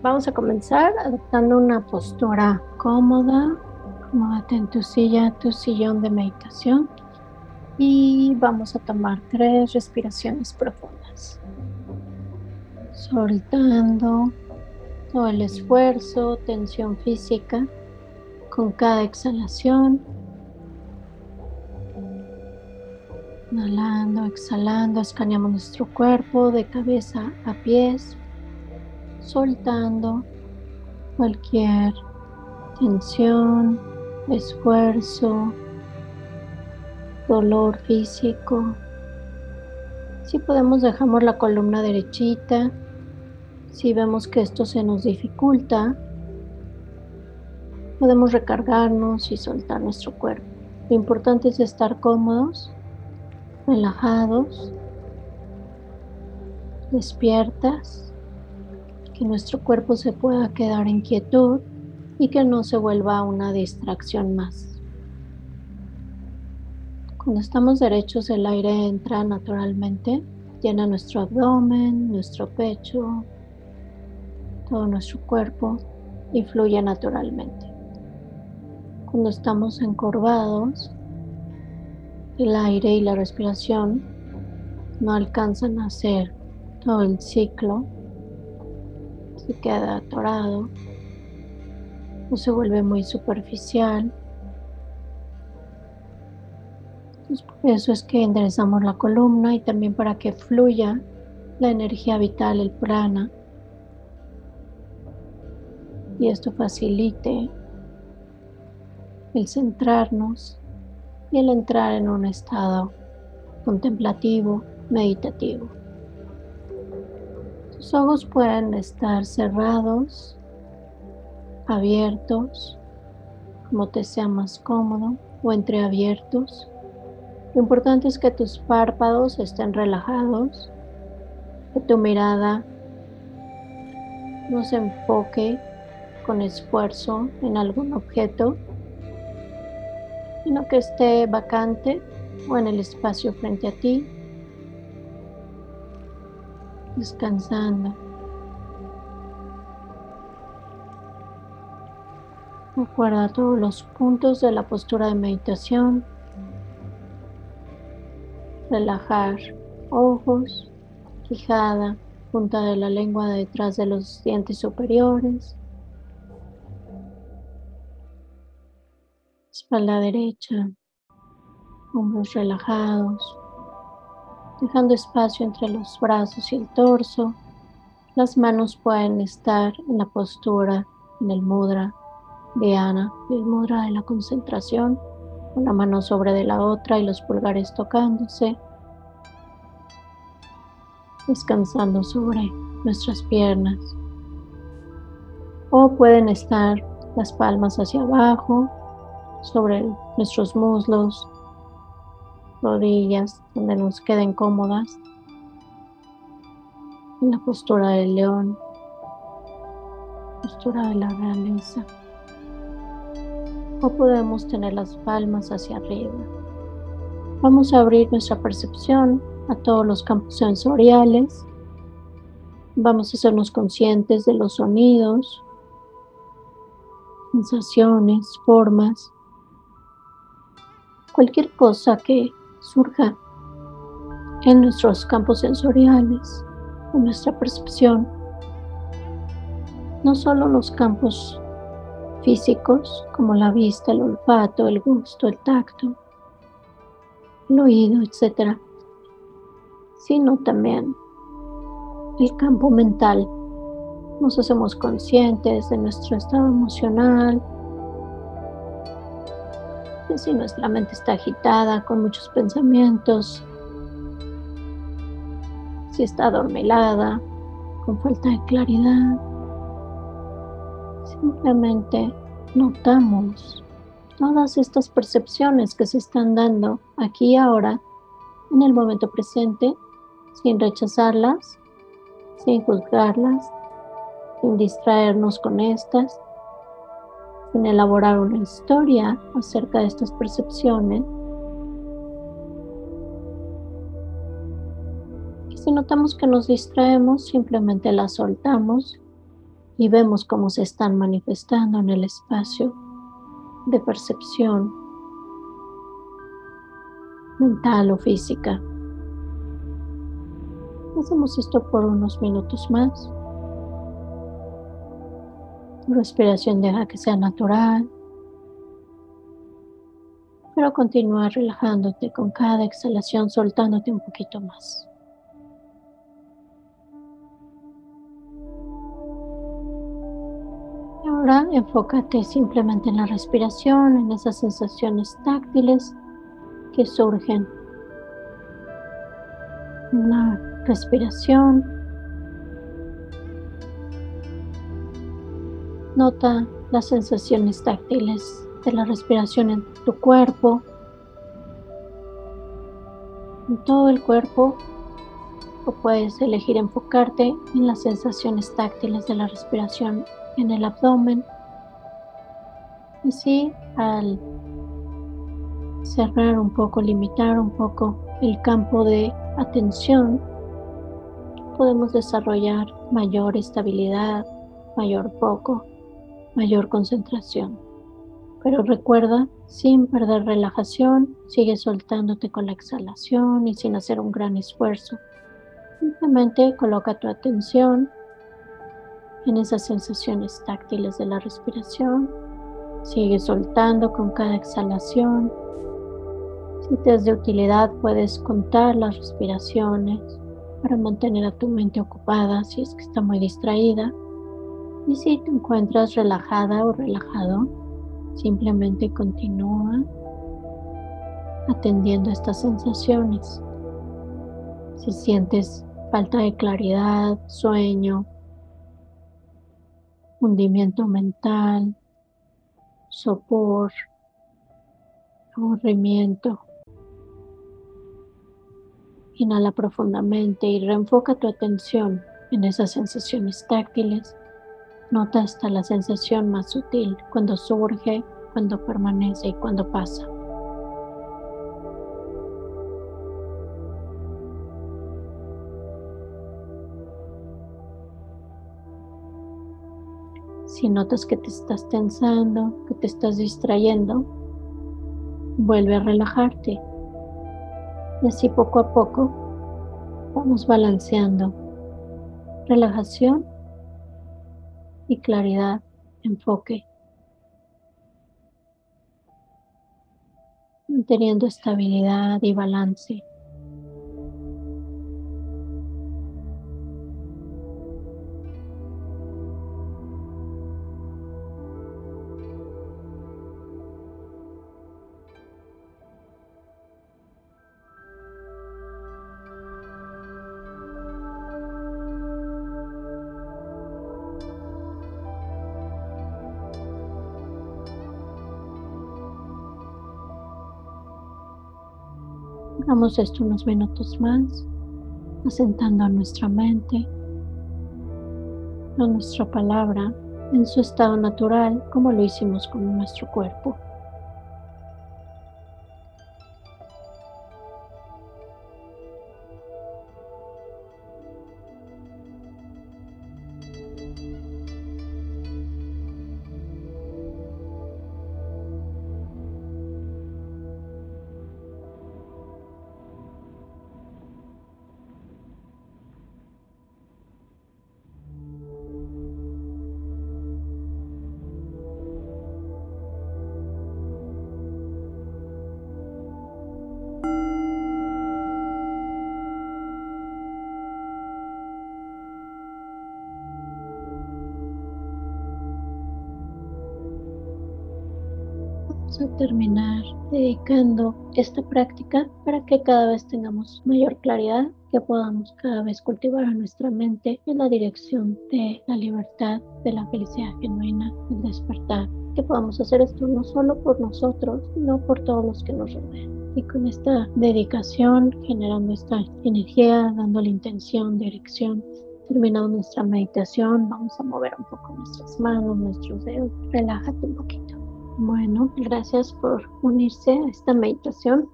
Vamos a comenzar adoptando una postura cómoda. Acomódate en tu silla, tu sillón de meditación. Y vamos a tomar tres respiraciones profundas. Soltando todo el esfuerzo, tensión física con cada exhalación. Inhalando, exhalando, escaneamos nuestro cuerpo de cabeza a pies, soltando cualquier tensión, esfuerzo, dolor físico. Si podemos dejamos la columna derechita. Si vemos que esto se nos dificulta, podemos recargarnos y soltar nuestro cuerpo. Lo importante es estar cómodos, relajados, despiertas que nuestro cuerpo se pueda quedar en quietud y que no se vuelva una distracción más. Cuando estamos derechos el aire entra naturalmente, llena nuestro abdomen, nuestro pecho, todo nuestro cuerpo y fluye naturalmente. Cuando estamos encorvados, el aire y la respiración no alcanzan a hacer todo el ciclo se queda atorado o se vuelve muy superficial. por eso es que enderezamos la columna y también para que fluya la energía vital, el prana. Y esto facilite el centrarnos y el entrar en un estado contemplativo, meditativo. Tus ojos pueden estar cerrados, abiertos, como te sea más cómodo, o entreabiertos. Lo importante es que tus párpados estén relajados, que tu mirada no se enfoque con esfuerzo en algún objeto, sino que esté vacante o en el espacio frente a ti descansando. Recuerda todos los puntos de la postura de meditación. Relajar ojos, quijada, punta de la lengua detrás de los dientes superiores. Espalda derecha, hombros relajados, dejando espacio entre los brazos y el torso. Las manos pueden estar en la postura, en el mudra de Ana, el mudra de la concentración, una mano sobre de la otra y los pulgares tocándose, descansando sobre nuestras piernas. O pueden estar las palmas hacia abajo, sobre nuestros muslos, rodillas donde nos queden cómodas. En la postura del león, postura de la realeza. O podemos tener las palmas hacia arriba. Vamos a abrir nuestra percepción a todos los campos sensoriales. Vamos a hacernos conscientes de los sonidos, sensaciones, formas, cualquier cosa que surja en nuestros campos sensoriales, en nuestra percepción. No solo los campos físicos como la vista, el olfato, el gusto, el tacto, el oído, etc., sino también el campo mental. Nos hacemos conscientes de nuestro estado emocional, si nuestra mente está agitada con muchos pensamientos, si está adormelada, con falta de claridad. Simplemente notamos todas estas percepciones que se están dando aquí y ahora, en el momento presente, sin rechazarlas, sin juzgarlas, sin distraernos con estas, sin elaborar una historia acerca de estas percepciones. Y si notamos que nos distraemos, simplemente las soltamos y vemos cómo se están manifestando en el espacio de percepción mental o física. Hacemos esto por unos minutos más. Tu respiración deja que sea natural, pero continúa relajándote con cada exhalación, soltándote un poquito más. Ahora enfócate simplemente en la respiración, en esas sensaciones táctiles que surgen. La respiración. Nota las sensaciones táctiles de la respiración en tu cuerpo, en todo el cuerpo, o puedes elegir enfocarte en las sensaciones táctiles de la respiración en el abdomen. Y sí, al cerrar un poco, limitar un poco el campo de atención, podemos desarrollar mayor estabilidad, mayor foco, mayor concentración. Pero recuerda, sin perder relajación, sigue soltándote con la exhalación y sin hacer un gran esfuerzo. Simplemente coloca tu atención en esas sensaciones táctiles de la respiración. Sigue soltando con cada exhalación. Si te es de utilidad, puedes contar las respiraciones para mantener a tu mente ocupada si es que está muy distraída. Y si te encuentras relajada o relajado, simplemente continúa atendiendo estas sensaciones. Si sientes falta de claridad, sueño, hundimiento mental, sopor, aburrimiento. Inhala profundamente y reenfoca tu atención en esas sensaciones táctiles. Nota hasta la sensación más sutil cuando surge, cuando permanece y cuando pasa. Si notas que te estás tensando, que te estás distrayendo, vuelve a relajarte. Y así poco a poco vamos balanceando relajación y claridad, enfoque, manteniendo estabilidad y balance. Hagamos esto unos minutos más, asentando a nuestra mente, a nuestra palabra en su estado natural como lo hicimos con nuestro cuerpo. A terminar dedicando esta práctica para que cada vez tengamos mayor claridad, que podamos cada vez cultivar nuestra mente en la dirección de la libertad, de la felicidad genuina, del despertar. Que podamos hacer esto no solo por nosotros, sino por todos los que nos rodean. Y con esta dedicación, generando esta energía, dando la intención, dirección, terminando nuestra meditación, vamos a mover un poco nuestras manos, nuestros dedos. Relájate un poquito. Bueno, gracias por unirse a esta meditación.